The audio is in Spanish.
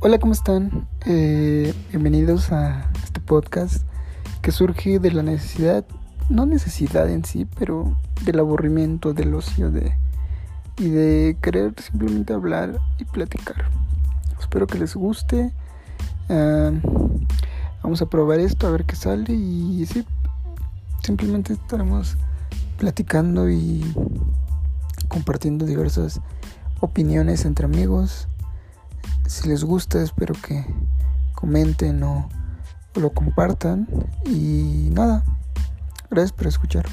Hola, ¿cómo están? Eh, bienvenidos a este podcast que surge de la necesidad, no necesidad en sí, pero del aburrimiento, del ocio de, y de querer simplemente hablar y platicar. Espero que les guste. Ah, vamos a probar esto, a ver qué sale y sí, simplemente estaremos platicando y compartiendo diversas opiniones entre amigos si les gusta, espero que comenten o, lo compartan. Y nada, gracias por escuchar.